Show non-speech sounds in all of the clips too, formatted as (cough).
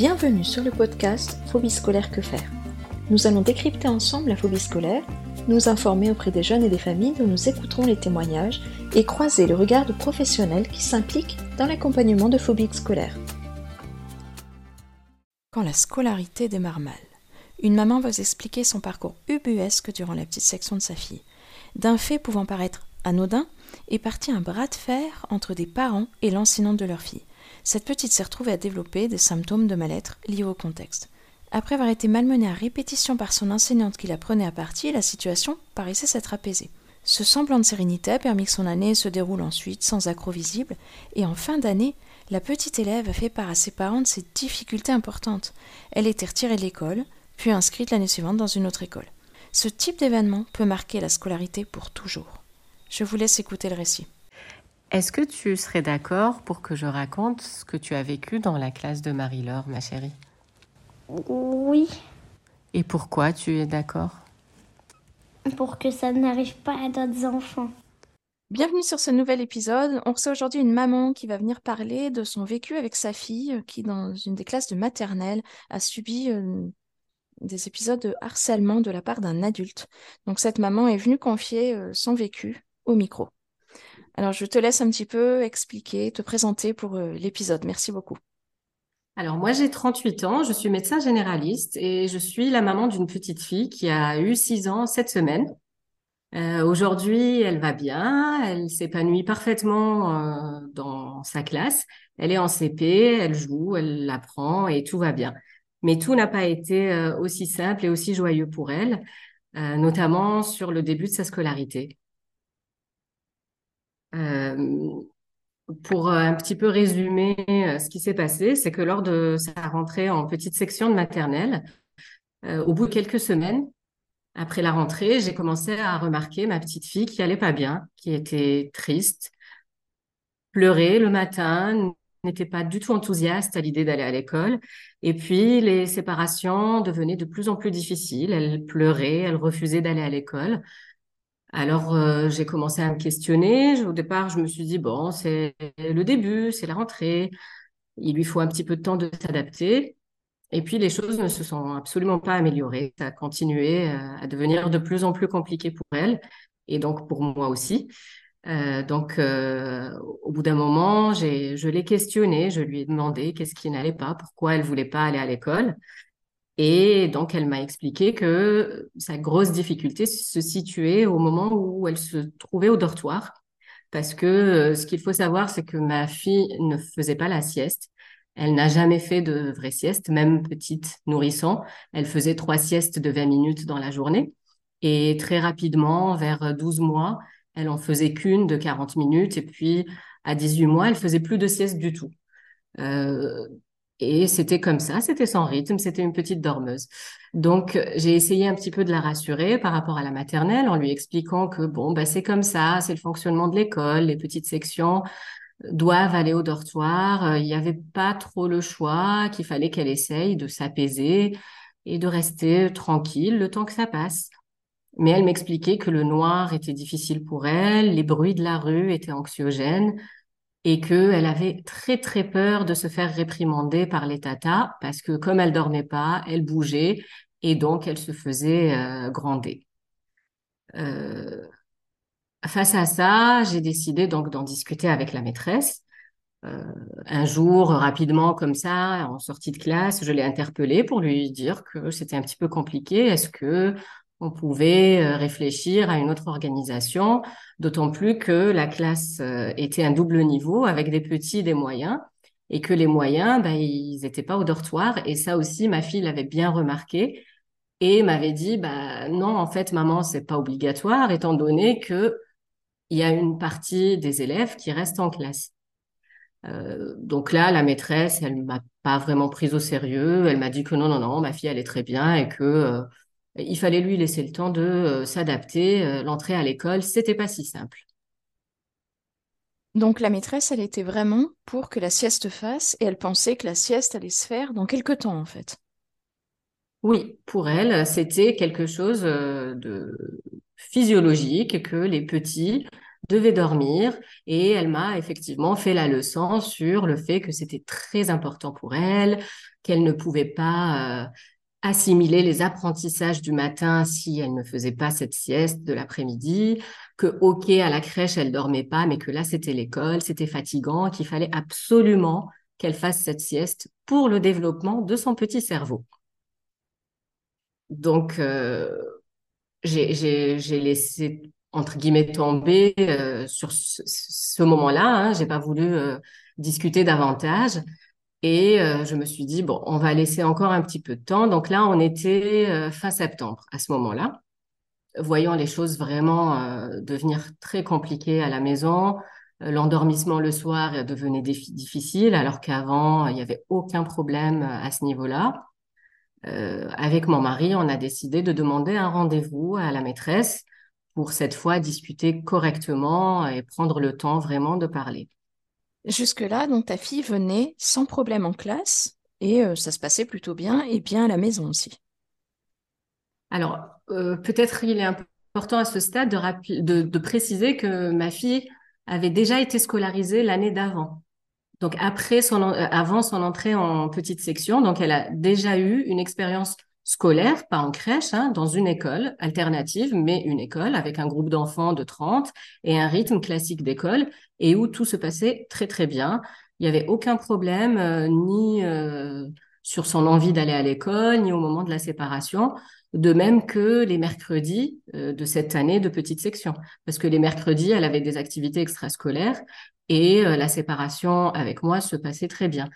Bienvenue sur le podcast Phobie scolaire que faire. Nous allons décrypter ensemble la phobie scolaire, nous informer auprès des jeunes et des familles dont nous écouterons les témoignages et croiser le regard de professionnels qui s'impliquent dans l'accompagnement de phobies scolaires. Quand la scolarité démarre mal, une maman va expliquer son parcours ubuesque durant la petite section de sa fille. D'un fait pouvant paraître anodin, est parti un bras de fer entre des parents et l'enseignante de leur fille. Cette petite s'est retrouvée à développer des symptômes de mal-être liés au contexte. Après avoir été malmenée à répétition par son enseignante qui la prenait à partie, la situation paraissait s'être apaisée. Ce semblant de sérénité a permis que son année se déroule ensuite sans accroc visible, et en fin d'année, la petite élève fait part à ses parents de ses difficultés importantes. Elle était retirée de l'école, puis inscrite l'année suivante dans une autre école. Ce type d'événement peut marquer la scolarité pour toujours. Je vous laisse écouter le récit. Est-ce que tu serais d'accord pour que je raconte ce que tu as vécu dans la classe de Marie-Laure, ma chérie? Oui. Et pourquoi tu es d'accord? Pour que ça n'arrive pas à d'autres enfants. Bienvenue sur ce nouvel épisode. On reçoit aujourd'hui une maman qui va venir parler de son vécu avec sa fille qui, dans une des classes de maternelle, a subi euh, des épisodes de harcèlement de la part d'un adulte. Donc cette maman est venue confier euh, son vécu au micro. Alors, je te laisse un petit peu expliquer, te présenter pour euh, l'épisode. Merci beaucoup. Alors, moi, j'ai 38 ans, je suis médecin généraliste et je suis la maman d'une petite fille qui a eu 6 ans cette semaine. Euh, Aujourd'hui, elle va bien, elle s'épanouit parfaitement euh, dans sa classe. Elle est en CP, elle joue, elle apprend et tout va bien. Mais tout n'a pas été aussi simple et aussi joyeux pour elle, notamment sur le début de sa scolarité. Euh, pour un petit peu résumer euh, ce qui s'est passé, c'est que lors de sa rentrée en petite section de maternelle, euh, au bout de quelques semaines, après la rentrée, j'ai commencé à remarquer ma petite fille qui allait pas bien, qui était triste, pleurait le matin, n'était pas du tout enthousiaste à l'idée d'aller à l'école. Et puis, les séparations devenaient de plus en plus difficiles. Elle pleurait, elle refusait d'aller à l'école. Alors, euh, j'ai commencé à me questionner. Au départ, je me suis dit, bon, c'est le début, c'est la rentrée. Il lui faut un petit peu de temps de s'adapter. Et puis, les choses ne se sont absolument pas améliorées. Ça a continué euh, à devenir de plus en plus compliqué pour elle et donc pour moi aussi. Euh, donc, au bout d'un moment, je l'ai questionnée, je lui ai demandé qu'est-ce qui n'allait pas, pourquoi elle voulait pas aller à l'école. Et donc, elle m'a expliqué que sa grosse difficulté se situait au moment où elle se trouvait au dortoir. Parce que euh, ce qu'il faut savoir, c'est que ma fille ne faisait pas la sieste. Elle n'a jamais fait de vraie sieste, même petite nourrisson. Elle faisait trois siestes de 20 minutes dans la journée. Et très rapidement, vers 12 mois, elle en faisait qu'une de 40 minutes. Et puis, à 18 mois, elle faisait plus de sieste du tout. Euh, et c'était comme ça, c'était sans rythme, c'était une petite dormeuse. Donc, j'ai essayé un petit peu de la rassurer par rapport à la maternelle en lui expliquant que, bon, bah, c'est comme ça, c'est le fonctionnement de l'école, les petites sections doivent aller au dortoir, euh, il n'y avait pas trop le choix, qu'il fallait qu'elle essaye de s'apaiser et de rester tranquille le temps que ça passe. Mais elle m'expliquait que le noir était difficile pour elle, les bruits de la rue étaient anxiogènes, et qu'elle avait très très peur de se faire réprimander par les tatas parce que comme elle dormait pas, elle bougeait et donc elle se faisait euh, gronder. Euh, face à ça, j'ai décidé donc d'en discuter avec la maîtresse. Euh, un jour, rapidement comme ça, en sortie de classe, je l'ai interpellée pour lui dire que c'était un petit peu compliqué. Est-ce que on pouvait euh, réfléchir à une autre organisation, d'autant plus que la classe euh, était un double niveau avec des petits et des moyens, et que les moyens, ben, ils n'étaient pas au dortoir. Et ça aussi, ma fille l'avait bien remarqué et m'avait dit, bah, non, en fait, maman, c'est pas obligatoire, étant donné que il y a une partie des élèves qui restent en classe. Euh, donc là, la maîtresse, elle m'a pas vraiment prise au sérieux. Elle m'a dit que non, non, non, ma fille, elle est très bien et que il fallait lui laisser le temps de euh, s'adapter. Euh, l'entrée à l'école, c'était pas si simple. Donc la maîtresse, elle était vraiment pour que la sieste fasse et elle pensait que la sieste allait se faire dans quelques temps en fait. Oui, pour elle, c'était quelque chose euh, de physiologique que les petits devaient dormir et elle m'a effectivement fait la leçon sur le fait que c'était très important pour elle qu'elle ne pouvait pas assimiler les apprentissages du matin si elle ne faisait pas cette sieste de l'après-midi, que ok à la crèche elle dormait pas, mais que là c'était l'école, c'était fatigant, qu'il fallait absolument qu'elle fasse cette sieste pour le développement de son petit cerveau. Donc euh, j'ai laissé entre guillemets tomber euh, sur ce, moment-là. Hein, j'ai pas voulu euh, discuter davantage. Et euh, je me suis dit, bon, on va laisser encore un petit peu de temps. Donc là, on était fin septembre à ce moment-là, voyant les choses vraiment devenir très compliquées à la maison. L'endormissement le soir devenait difficile, alors qu'avant, il n'y avait aucun problème à ce niveau-là. avec mon mari, on a décidé de demander un rendez-vous à la maîtresse pour cette fois discuter correctement et prendre le temps vraiment de parler. Jusque-là, donc ta fille venait sans problème en classe et euh, ça se passait plutôt bien et bien à la maison aussi. Alors, euh, peut-être il est important à ce stade de, préciser que ma fille avait déjà été scolarisée l'année d'avant. Donc après son, euh, avant son entrée en petite section, donc elle a déjà eu une expérience scolaire, pas en crèche, hein, dans une école alternative, mais une école avec un groupe d'enfants de 30 et un rythme classique d'école et où tout se passait très très bien. Il n'y avait aucun problème, euh, ni euh, sur son envie d'aller à l'école, ni au moment de la séparation, de même que les mercredis euh, de cette année de petite section. Parce que les mercredis, elle avait des activités extrascolaires et la séparation avec moi se passait très bien.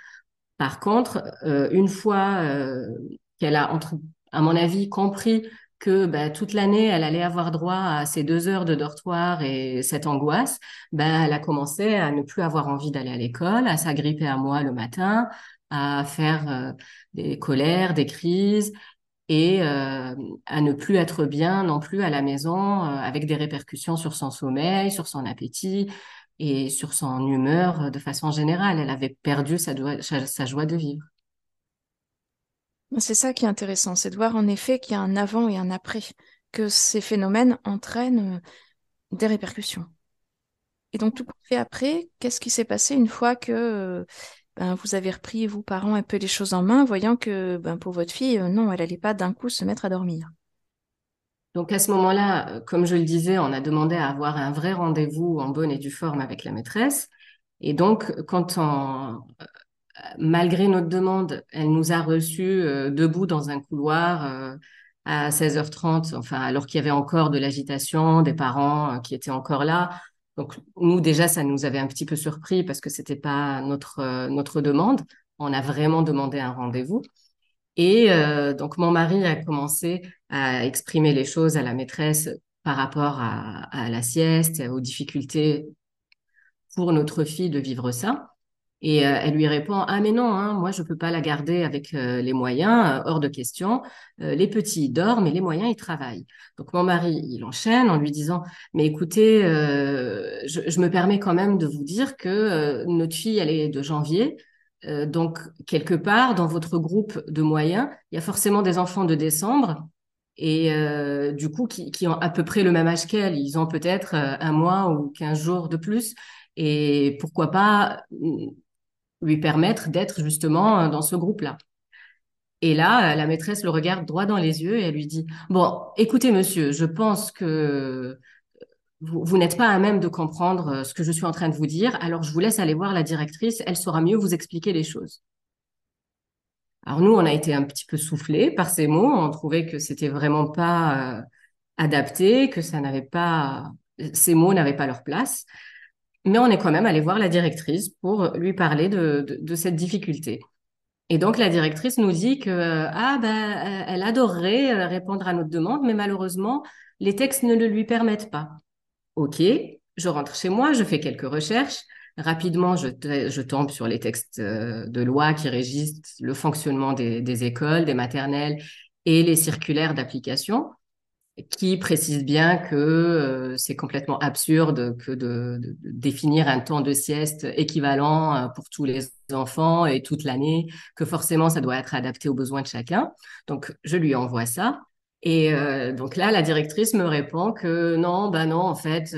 Par contre, une fois qu'elle a, entre, à mon avis, compris que bah, toute l'année, elle allait avoir droit à ces deux heures de dortoir et cette angoisse, bah, elle a commencé à ne plus avoir envie d'aller à l'école, à s'agripper à moi le matin, à faire euh, des colères, des crises et euh, à ne plus être bien non plus à la maison euh, avec des répercussions sur son sommeil, sur son appétit et sur son humeur de façon générale. Elle avait perdu sa joie de vivre. C'est ça qui est intéressant, c'est de voir en effet qu'il y a un avant et un après, que ces phénomènes entraînent euh, des répercussions. Et donc tout fait après, qu'est-ce qui s'est passé une fois que euh, ben, vous avez repris, vous parents, un peu les choses en main, voyant que ben, pour votre fille, euh, non, elle n'allait pas d'un coup se mettre à dormir? Donc à ce moment-là, comme je le disais, on a demandé à avoir un vrai rendez-vous en bonne et due forme avec la maîtresse. Et donc, quand on, malgré notre demande, elle nous a reçus euh, debout dans un couloir euh, à 16h30, enfin, alors qu'il y avait encore de l'agitation, des parents euh, qui étaient encore là. Donc, nous, déjà, ça nous avait un petit peu surpris parce que c'était pas notre, notre demande. On a vraiment demandé un rendez-vous. Et donc, mon mari a commencé à exprimer les choses à la maîtresse par rapport à, à la sieste, aux difficultés pour notre fille de vivre ça. Et euh, elle lui répond Ah, mais non, hein, moi, je ne peux pas la garder avec euh, les moyens, euh, hors de question. les petits, ils dorment et les moyens, ils travaillent. Donc, mon mari, il enchaîne en lui disant Mais écoutez, je, je, me permets quand même de vous dire que notre fille, elle est de janvier. donc, quelque part, dans votre groupe de moyens, il y a forcément des enfants de décembre et du coup, qui, qui, ont à peu près le même âge qu'elle. Ils ont peut-être un mois ou quinze jours de plus. Et pourquoi pas lui permettre d'être justement euh, dans ce groupe-là. Et là, euh, la maîtresse le regarde droit dans les yeux et elle lui dit, bon, écoutez, monsieur, je pense que vous, n'êtes pas à même de comprendre euh, ce que je suis en train de vous dire, alors je vous laisse aller voir la directrice, elle saura mieux vous expliquer les choses. Alors nous, on a été un petit peu soufflés par ces mots, on trouvait que c'était vraiment pas adapté, que ça n'avait pas, ces mots n'avaient pas leur place. Mais on est quand même allé voir la directrice pour lui parler de, cette difficulté. Et donc la directrice nous dit que ah ben elle adorerait euh, répondre à notre demande, mais malheureusement les textes ne le lui permettent pas. Ok, je rentre chez moi, je fais quelques recherches. Rapidement, je, tombe sur les textes euh, de loi qui régissent le fonctionnement des écoles, des maternelles et les circulaires d'application qui précise bien que euh, c'est complètement absurde que de, définir un temps de sieste équivalent euh, pour tous les enfants et toute l'année, que forcément ça doit être adapté aux besoins de chacun. Donc je lui envoie ça Et euh, donc là, la directrice me répond que non, bah non, en fait,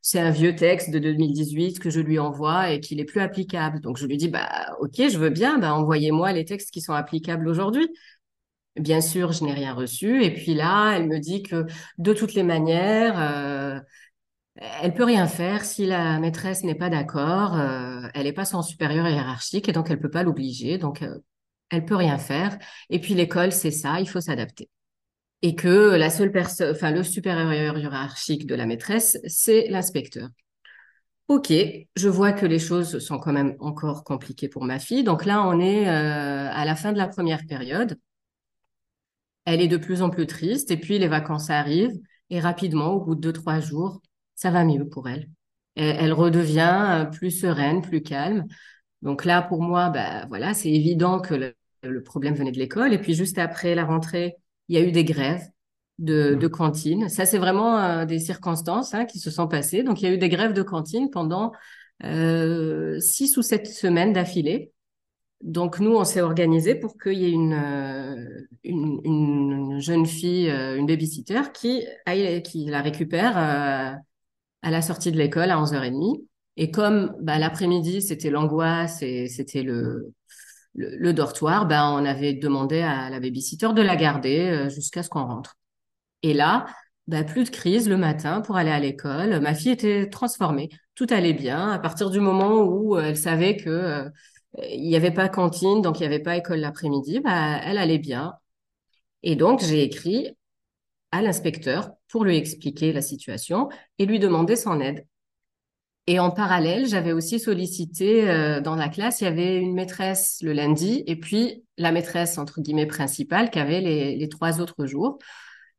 c'est un vieux texte de 2018 que je lui envoie et qu'il est plus applicable. Donc je lui dis, bah ok, je veux bien, bah envoyez-moi les textes qui sont applicables aujourd'hui. Bien sûr, je n'ai rien reçu. Et puis là, elle me dit que de toutes les manières, euh, elle peut rien faire si la maîtresse n'est pas d'accord. Euh, elle n'est pas son supérieur hiérarchique et donc elle peut pas l'obliger. Donc euh, elle peut rien faire. Et puis l'école, c'est ça, il faut s'adapter. Et que la seule personne, enfin le supérieur hiérarchique de la maîtresse, c'est l'inspecteur. Ok, je vois que les choses sont quand même encore compliquées pour ma fille. Donc là, on est à la fin de la première période. Elle est de plus en plus triste et puis les vacances arrivent et rapidement, au bout de deux, trois jours, ça va mieux pour elle. Elle, redevient euh, plus sereine, plus calme. Donc là, pour moi, bah, voilà, c'est évident que le, problème venait de l'école. Et puis juste après la rentrée, il y a eu des grèves de, de cantine. Ça, c'est vraiment euh, des circonstances hein, qui se sont passées. Donc il y a eu des grèves de cantine pendant euh, six ou sept semaines d'affilée. Donc nous, on s'est organisé pour qu'il y ait une, euh, une, une, jeune fille, une babysitter, qui, qui la récupère à la sortie de l'école à 11h30. Et comme bah, l'après-midi, c'était l'angoisse et c'était le, dortoir, bah, on avait demandé à la babysitter de la garder euh, jusqu'à ce qu'on rentre. Et là, bah, plus de crise le matin pour aller à l'école. Ma fille était transformée. Tout allait bien à partir du moment où euh, elle savait que euh, il n'y avait pas cantine, donc il n'y avait pas école l'après-midi. Bah, elle allait bien. Et donc, j'ai écrit à l'inspecteur pour lui expliquer la situation et lui demander son aide. Et en parallèle, j'avais aussi sollicité euh, dans la classe, il y avait une maîtresse le lundi et puis la maîtresse entre guillemets principale qui avait les, trois autres jours.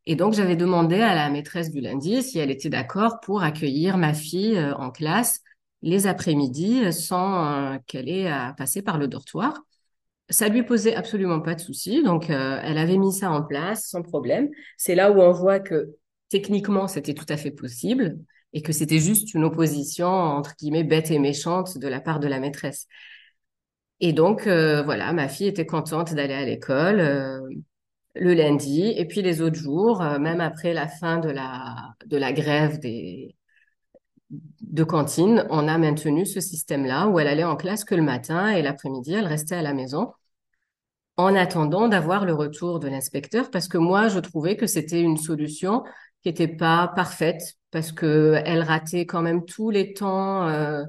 Et donc j'avais demandé à la maîtresse du lundi si elle était d'accord pour accueillir ma fille euh, en classe les après-midi sans euh, qu'elle ait à passer par le dortoir. Ça lui posait absolument pas de souci, donc euh, elle avait mis ça en place sans problème. C'est là où on voit que techniquement c'était tout à fait possible et que c'était juste une opposition entre guillemets bête et méchante de la part de la maîtresse. Et donc euh, voilà, ma fille était contente d'aller à l'école euh, le lundi et puis les autres jours, même après la fin de la de la grève des de cantine, on a maintenu ce système-là où elle allait en classe que le matin et l'après-midi, elle restait à la maison en attendant d'avoir le retour de l'inspecteur parce que moi, je trouvais que c'était une solution qui n'était pas parfaite parce que elle ratait quand même tous les temps, euh,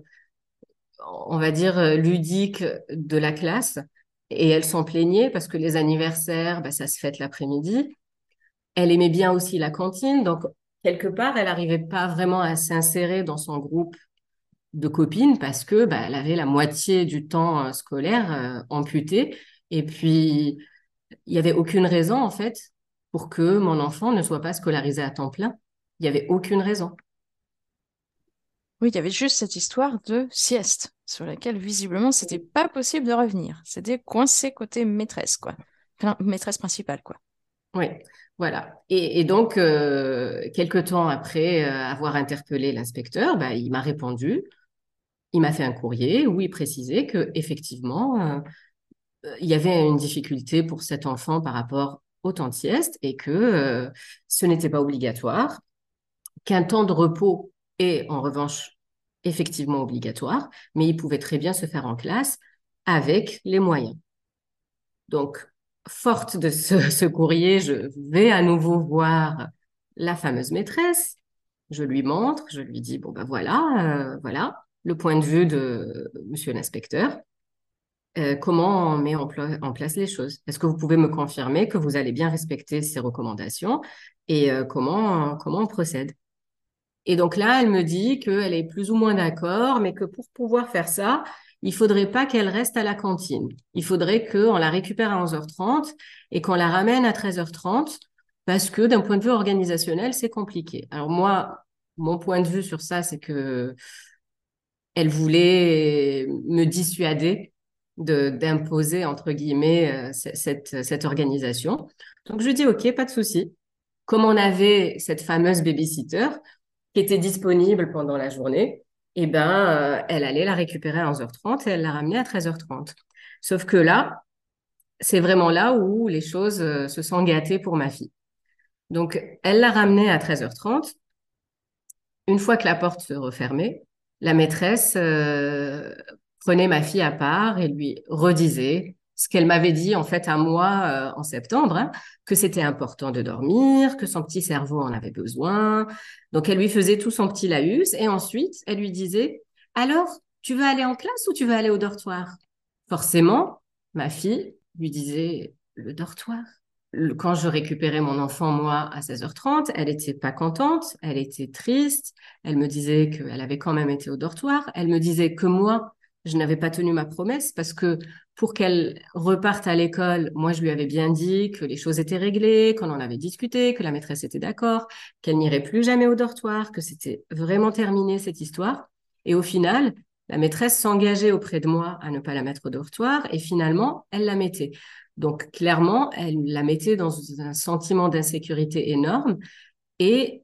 on va dire, ludiques de la classe et elle s'en plaignait parce que les anniversaires, bah, ça se fête l'après-midi. Elle aimait bien aussi la cantine, donc quelque part, elle n'arrivait pas vraiment à s'insérer dans son groupe de copines parce que bah, elle avait la moitié du temps euh, scolaire euh, amputé. Et puis, il n'y avait aucune raison, en fait, pour que mon enfant ne soit pas scolarisé à temps plein. Il n'y avait aucune raison. Oui, il y avait juste cette histoire de sieste sur laquelle visiblement c'était pas possible de revenir. C'était coincé côté maîtresse, quoi. Enfin, maîtresse principale, quoi. Oui, voilà. Et, donc, euh, quelques temps après euh, avoir interpellé l'inspecteur, bah, il m'a répondu. Il m'a fait un courrier où il précisait que effectivement, euh, il y avait une difficulté pour cet enfant par rapport au temps de sieste et que ce n'était pas obligatoire, qu'un temps de repos est en revanche effectivement obligatoire, mais il pouvait très bien se faire en classe avec les moyens. Donc, forte de (laughs) ce, courrier, je vais à nouveau voir la fameuse maîtresse. Je lui montre, je lui dis bon ben voilà, euh, voilà le point de vue de Monsieur l'inspecteur. Euh, comment on met en, place les choses? Est-ce que vous pouvez me confirmer que vous allez bien respecter ces recommandations et euh, comment comment on procède? Et donc là, elle me dit qu'elle est plus ou moins d'accord, mais que pour pouvoir faire ça, il faudrait pas qu'elle reste à la cantine. Il faudrait qu'on la récupère à 11h30 et qu'on la ramène à 13h30 parce que d'un point de vue organisationnel, c'est compliqué. Alors moi, mon point de vue sur ça, c'est que elle voulait me dissuader de d'imposer entre guillemets euh, cette, cette organisation. Donc je dis ok, pas de souci. Comme on avait cette fameuse babysitter qui était disponible pendant la journée, eh ben, euh, elle allait la récupérer à 11h30 et elle l'a ramenée à 13h30. Sauf que là, c'est vraiment là où les choses euh, se sont gâtées pour ma fille. Donc, elle l'a ramenée à 13h30. Une fois que la porte se refermait, la maîtresse euh, prenait ma fille à part et lui redisait ce qu'elle m'avait dit en fait à moi euh, en septembre, hein, que c'était important de dormir, que son petit cerveau en avait besoin. Donc elle lui faisait tout son petit laïus et ensuite elle lui disait alors tu veux aller en classe ou tu veux aller au dortoir? Forcément, ma fille lui disait le dortoir. Quand je récupérais mon enfant, moi, à 16h30, elle était pas contente, elle était triste, elle me disait qu'elle avait quand même été au dortoir, elle me disait que moi, je n'avais pas tenu ma promesse parce que pour qu'elle reparte à l'école, moi, je lui avais bien dit que les choses étaient réglées, qu'on en avait discuté, que la maîtresse était d'accord, qu'elle n'irait plus jamais au dortoir, que c'était vraiment terminé cette histoire. Et au final, la maîtresse s'engageait auprès de moi à ne pas la mettre au dortoir et finalement, elle la mettait. Donc, clairement, elle la mettait dans un sentiment d'insécurité énorme. Et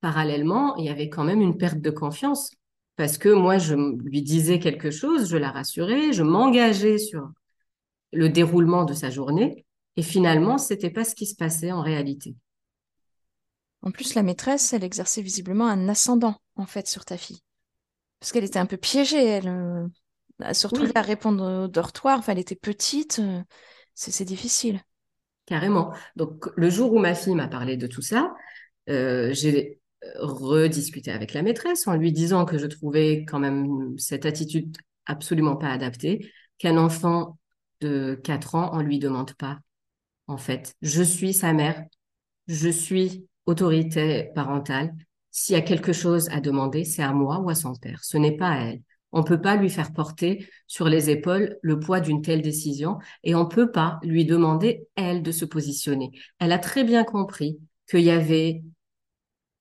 parallèlement, il y avait quand même une perte de confiance. Parce que moi, je lui disais quelque chose, je la rassurais, je m'engageais sur le déroulement de sa journée. Et finalement, c'était pas ce qui se passait en réalité. En plus, la maîtresse, elle exerçait visiblement un ascendant, en fait, sur ta fille. Parce qu'elle était un peu piégée, elle. Euh, se retrouver à répondre au dortoir. Enfin, elle était petite. Euh, c'est difficile. Carrément. Donc, le jour où ma fille m'a parlé de tout ça, euh, j'ai rediscuté avec la maîtresse en lui disant que je trouvais quand même cette attitude absolument pas adaptée, qu'un enfant de 4 ans, on lui demande pas. En fait, je suis sa mère, je suis autorité parentale. S'il y a quelque chose à demander, c'est à moi ou à son père. Ce n'est pas à elle. On ne peut pas lui faire porter sur les épaules le poids d'une telle décision et on ne peut pas lui demander, elle, de se positionner. Elle a très bien compris qu'il y avait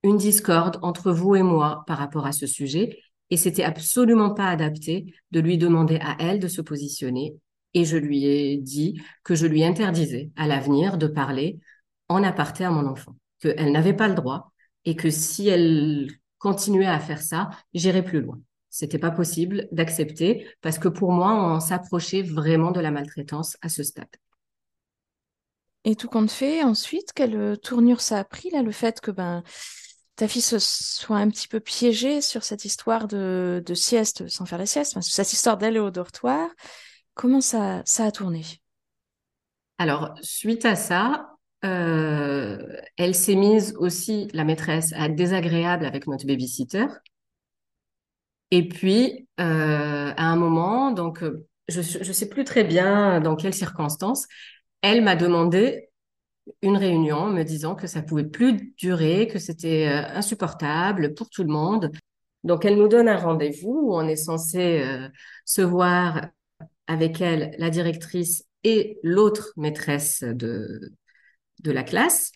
une discorde entre vous et moi par rapport à ce sujet et c'était absolument pas adapté de lui demander à elle de se positionner. Et je lui ai dit que je lui interdisais à l'avenir de parler en aparté à mon enfant, qu'elle n'avait pas le droit et que si elle continuait à faire ça, j'irais plus loin. C'était pas possible d'accepter parce que pour moi, on s'approchait vraiment de la maltraitance à ce stade. Et tout compte fait, ensuite, quelle tournure ça a pris, là, le fait que ben, ta fille se soit un petit peu piégée sur cette histoire de, sieste sans faire la sieste, cette histoire d'aller au dortoir. Comment ça, a tourné? Alors, suite à ça, euh, elle s'est mise aussi, la maîtresse, à être désagréable avec notre babysitter. Et puis, euh, à un moment, donc, euh, je ne sais plus très bien dans quelles circonstances, elle m'a demandé une réunion me disant que ça pouvait plus durer, que c'était euh, insupportable pour tout le monde. Donc, elle nous donne un rendez-vous où on est censé se voir avec elle, la directrice et l'autre maîtresse de, de la classe.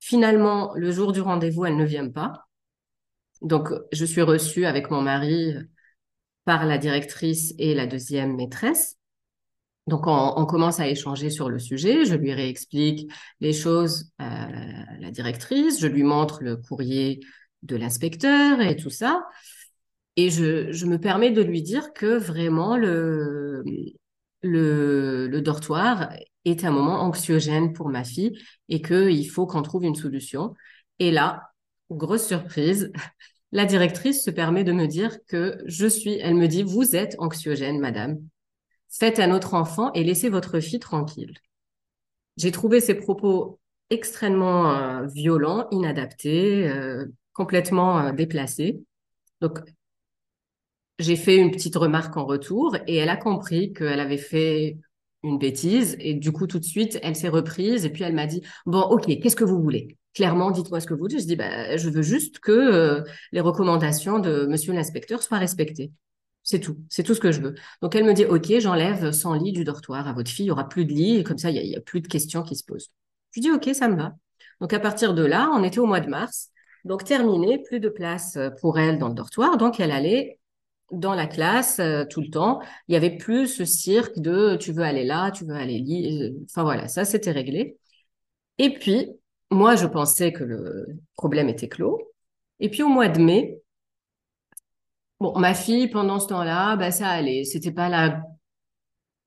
Finalement, le jour du rendez-vous, elle ne vient pas. Donc, je suis reçue avec mon mari par la directrice et la deuxième maîtresse. Donc, on, commence à échanger sur le sujet. Je lui réexplique les choses à la directrice. Je lui montre le courrier de l'inspecteur et tout ça. Et je, me permets de lui dire que vraiment le, le, le dortoir est un moment anxiogène pour ma fille et qu'il faut qu'on trouve une solution. Et là, grosse surprise, (laughs) la directrice se permet de me dire que je suis, elle me dit, vous êtes anxiogène, madame. Faites un autre enfant et laissez votre fille tranquille. J'ai trouvé ces propos extrêmement euh, violents, inadaptés, euh, complètement euh, déplacés. Donc, j'ai fait une petite remarque en retour et elle a compris qu'elle avait fait une bêtise et du coup tout de suite elle s'est reprise et puis elle m'a dit bon ok qu'est-ce que vous voulez? Clairement dites-moi ce que vous voulez je dis bah je veux juste que les recommandations de monsieur l'inspecteur soient respectées c'est tout c'est tout ce que je veux donc elle me dit ok j'enlève 100 lits du dortoir à votre fille il y aura plus de lits comme ça il y, a plus de questions qui se posent je dis ok ça me va donc à partir de là on était au mois de mars donc terminé plus de place pour elle dans le dortoir donc elle allait dans la classe euh, tout le temps. Il y avait plus ce cirque de tu veux aller là, tu veux aller là. Enfin voilà, ça c'était réglé. Et puis, moi, je pensais que le problème était clos. Et puis au mois de mai, bon, ma fille, pendant ce temps-là, bah, ça allait. C'était pas la,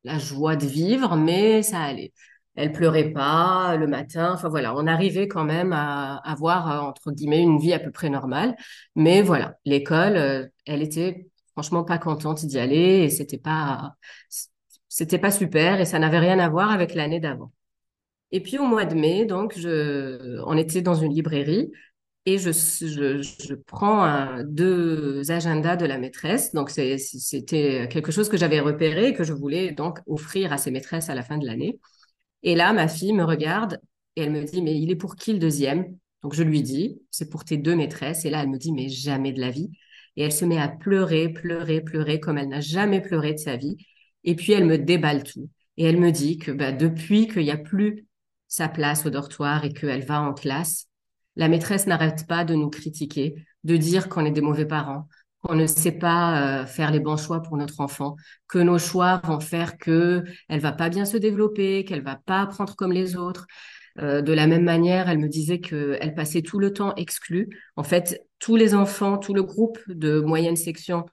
la joie de vivre, mais ça allait. elle pleurait pas le matin. Enfin voilà, on arrivait quand même à avoir euh, entre guillemets une vie à peu près normale. Mais voilà, l'école, euh, elle était franchement pas contente d'y aller et c'était pas c'était pas super et ça n'avait rien à voir avec l'année d'avant. Et puis au mois de mai, donc je, on était dans une librairie et je, prends deux agendas de la maîtresse. Donc c'était quelque chose que j'avais repéré et que je voulais donc offrir à ses maîtresses à la fin de l'année. Et là, ma fille me regarde et elle me dit, mais il est pour qui le deuxième? Donc je lui dis, c'est pour tes deux maîtresses. Et là, elle me dit, mais jamais de la vie. Et elle se met à pleurer, pleurer, pleurer comme elle n'a jamais pleuré de sa vie. Et puis elle me déballe tout. Et elle me dit que bah, depuis qu'il n'y a plus sa place au dortoir et qu'elle va en classe, la maîtresse n'arrête pas de nous critiquer, de dire qu'on est des mauvais parents, qu'on ne sait pas euh, faire les bons choix pour notre enfant, que nos choix vont faire que elle va pas bien se développer, qu'elle va pas apprendre comme les autres. Euh, de la même manière, elle me disait qu'elle passait tout le temps exclue. En fait, tous les enfants, tout le groupe de moyenne section,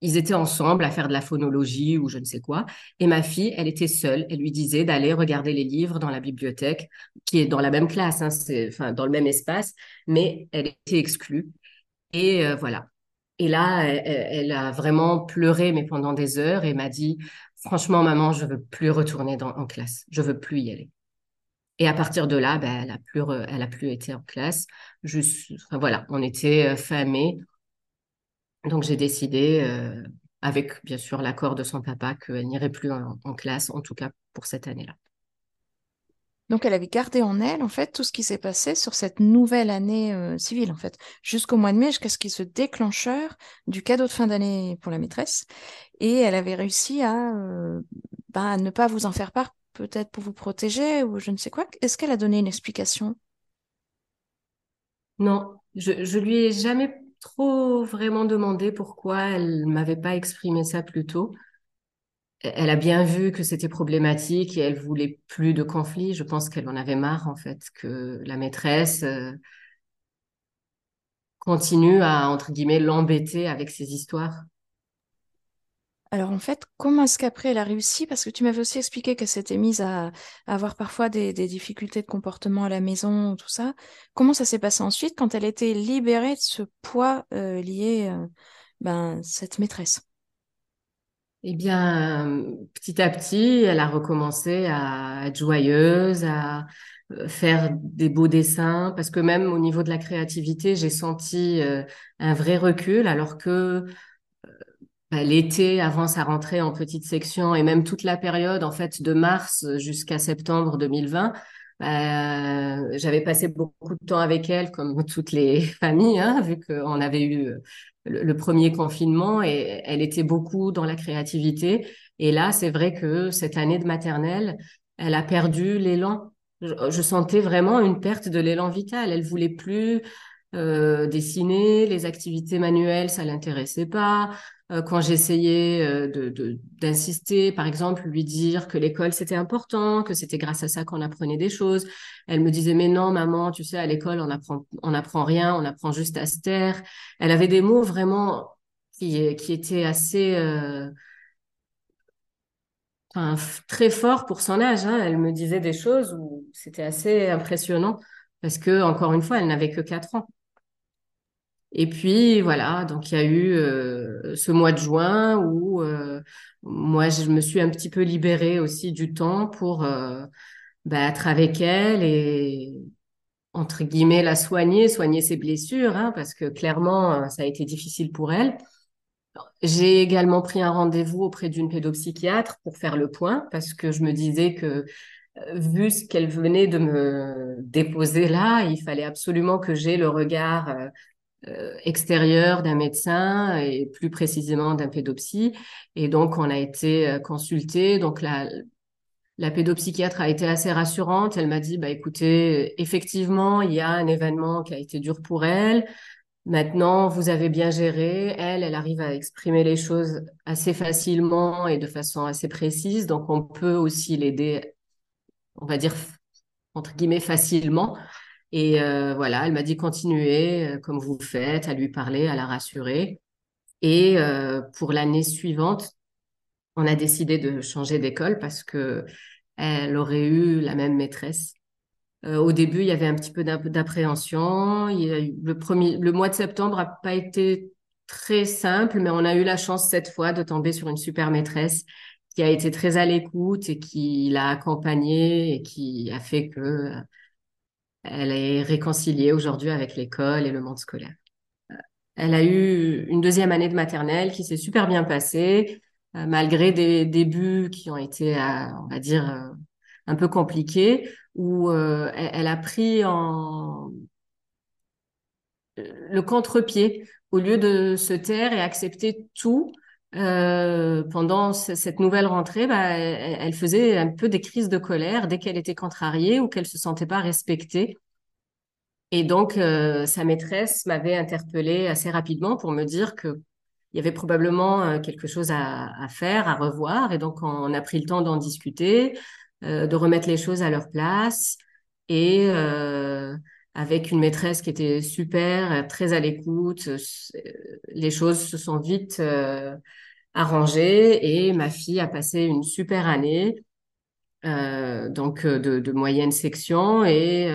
ils étaient ensemble à faire de la phonologie ou je ne sais quoi. Et ma fille, elle était seule. Elle lui disait d'aller regarder les livres dans la bibliothèque, qui est dans la même classe, hein, enfin, dans le même espace, mais elle était exclue. Et euh, voilà. Et là, elle, a vraiment pleuré, mais pendant des heures, et m'a dit, franchement, maman, je veux plus retourner en classe. Je veux plus y aller. Et à partir de là, ben, elle a plus, elle a plus été en classe. Enfin, voilà, on était euh, mai. Donc j'ai décidé, euh, avec bien sûr l'accord de son papa, qu'elle n'irait plus en, classe, en tout cas pour cette année-là. Donc elle avait gardé en elle, en fait, tout ce qui s'est passé sur cette nouvelle année euh, civile, en fait, jusqu'au mois de mai, jusqu'à ce qu'il se déclencheur du cadeau de fin d'année pour la maîtresse. Et elle avait réussi à, bah, ne pas vous en faire part peut-être pour vous protéger ou je ne sais quoi. Est-ce qu'elle a donné une explication? Non, je, je lui ai jamais trop vraiment demandé pourquoi elle m'avait pas exprimé ça plus tôt. Elle a bien vu que c'était problématique et elle voulait plus de conflits. Je pense qu'elle en avait marre en fait que la maîtresse euh, continue à entre guillemets l'embêter avec ses histoires. Alors en fait, comment est-ce qu'après elle a réussi? Parce que tu m'avais aussi expliqué qu'elle s'était mise à, avoir parfois des, difficultés de comportement à la maison, tout ça. Comment ça s'est passé ensuite quand elle était libérée de ce poids euh, lié à euh, ben, cette maîtresse? Eh bien, petit à petit, elle a recommencé à être joyeuse, à euh, faire des beaux dessins, parce que même au niveau de la créativité, j'ai senti un vrai recul, alors que l'été avant sa rentrée en petite section et même toute la période en fait de mars jusqu'à septembre 2020 bah, j'avais passé beaucoup de temps avec elle comme (laughs) toutes les familles hein, vu qu'on avait eu le, premier confinement et elle était beaucoup dans la créativité. Et là c'est vrai que cette année de maternelle elle a perdu l'élan. Je, sentais vraiment une perte de l'élan vital. Elle voulait plus euh, dessiner, les activités manuelles, ça l'intéressait pas. Euh, quand j'essayais euh, de, d'insister, par exemple, lui dire que l'école c'était important, que c'était grâce à ça qu'on apprenait des choses, elle me disait mais non maman, tu sais à l'école on apprend on apprend rien, on apprend juste à se taire. Elle avait des mots vraiment qui qui étaient assez euh, enfin, très forts pour son âge. Hein. Elle me disait des choses où c'était assez impressionnant parce que encore une fois elle n'avait que quatre ans. Et puis voilà, donc il y a eu euh, ce mois de juin où euh, moi je me suis un petit peu libérée aussi du temps pour euh, bah, être avec elle et entre guillemets la soigner, soigner ses blessures, hein, parce que clairement ça a été difficile pour elle. J'ai également pris un rendez-vous auprès d'une pédopsychiatre pour faire le point, parce que je me disais que vu ce qu'elle venait de me déposer là, il fallait absolument que j'ai le regard euh, extérieur d'un médecin et plus précisément d'un pédopsie. Et donc, on a été euh, consulté. Donc, la, la pédopsychiatre a été assez rassurante. Elle m'a dit, bah, écoutez, effectivement, il y a un événement qui a été dur pour elle. Maintenant, vous avez bien géré. Elle, elle arrive à exprimer les choses assez facilement et de façon assez précise. Donc, on peut aussi l'aider, on va dire, entre guillemets, facilement. Et euh, voilà, elle m'a dit continuez euh, comme vous faites, à lui parler, à la rassurer. Et euh, pour l'année suivante, on a décidé de changer d'école parce que elle aurait eu la même maîtresse. Au début, il y avait un petit peu d'appréhension. Le premier, le mois de septembre a pas été très simple, mais on a eu la chance cette fois de tomber sur une super maîtresse qui a été très à l'écoute et qui l'a accompagnée et qui a fait que elle est réconciliée aujourd'hui avec l'école et le monde scolaire. Euh, elle a eu une deuxième année de maternelle qui s'est super bien passée, euh, malgré des débuts qui ont été, on va dire, un peu compliqués, où elle, a pris le contre-pied au lieu de se taire et accepter tout. Euh, pendant cette nouvelle rentrée, bah, elle, faisait un peu des crises de colère dès qu'elle était contrariée ou qu'elle se sentait pas respectée. Et donc, euh, sa maîtresse m'avait interpellée assez rapidement pour me dire que il y avait probablement euh, quelque chose à, à, faire, à revoir. Et donc, on a pris le temps d'en discuter, de remettre les choses à leur place. Et avec une maîtresse qui était super, très à l'écoute. Les choses se sont vite euh, arrangées et ma fille a passé une super année, euh, donc euh, de, moyenne section. Et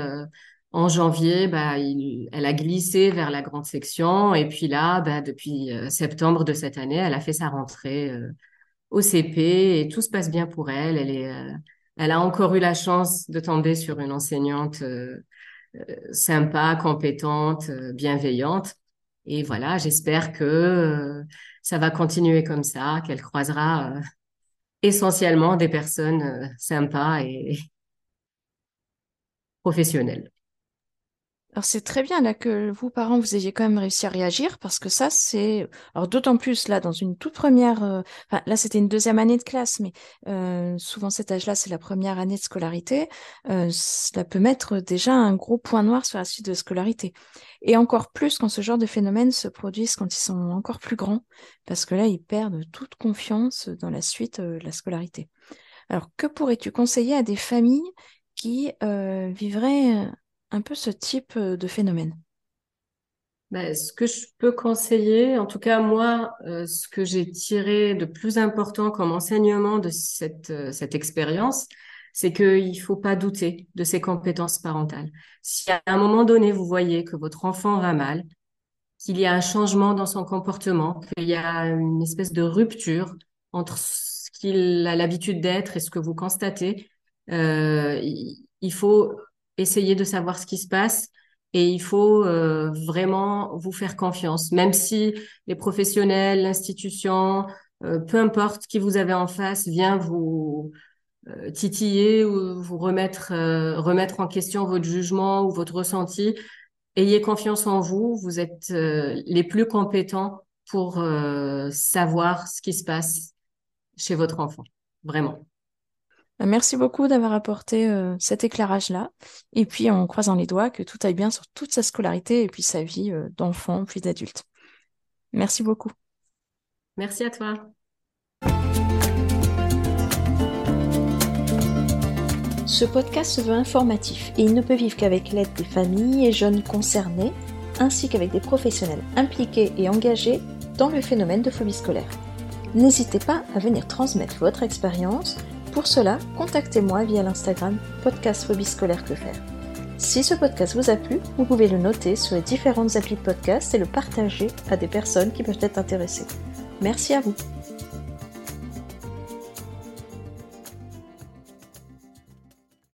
en janvier, bah, elle a glissé vers la grande section. Et puis là, bah, depuis septembre de cette année, elle a fait sa rentrée au CP et tout se passe bien pour elle. Elle est, elle a encore eu la chance de tomber sur une enseignante euh, sympa, compétente, euh, bienveillante. Et voilà, j'espère que euh, ça va continuer comme ça, qu'elle croisera essentiellement des personnes sympas et professionnelles. Alors c'est très bien là que vous, parents, vous ayez quand même réussi à réagir parce que ça, c'est... Alors d'autant plus là, dans une toute première... Euh, Enfin, là, c'était une deuxième année de classe, mais euh, souvent cet âge-là, c'est la première année de scolarité. Euh, cela peut mettre déjà un gros point noir sur la suite de scolarité. Et encore plus quand ce genre de phénomènes se produisent quand ils sont encore plus grands, parce que là, ils perdent toute confiance dans la suite de la scolarité. Alors, que pourrais-tu conseiller à des familles qui vivraient un peu ce type euh, de phénomène ben, ce que je peux conseiller, en tout cas moi, euh, ce que j'ai tiré de plus important comme enseignement de cette, euh, cette expérience, c'est qu'il ne faut pas douter de ses compétences parentales. Si à un moment donné, vous voyez que votre enfant va mal, qu'il y a un changement dans son comportement, qu'il y a une espèce de rupture entre ce qu'il a l'habitude d'être et ce que vous constatez, il faut essayer de savoir ce qui se passe et il faut euh, vraiment vous faire confiance, même si les professionnels, l'institution, euh, peu importe qui vous avez en face, vient vous euh, titiller ou vous remettre remettre en question votre jugement ou votre ressenti. Ayez confiance en vous, vous êtes les plus compétents pour savoir ce qui se passe chez votre enfant, vraiment. Bah, merci beaucoup d'avoir apporté euh, cet éclairage-là. Et puis, en croisant les doigts, que tout aille bien sur toute sa scolarité et puis sa vie euh, d'enfant puis d'adulte. Merci beaucoup. Merci à toi. Ce podcast se veut informatif et il ne peut vivre qu'avec l'aide des familles et jeunes concernés, ainsi qu'avec des professionnels impliqués et engagés dans le phénomène de phobie scolaire. N'hésitez pas à venir transmettre votre expérience pour cela, contactez-moi via l'Instagram podcast scolaire que. Si ce podcast vous a plu, vous pouvez le noter sur les différentes applis de podcast et le partager à des personnes qui peuvent être intéressées. Merci à vous.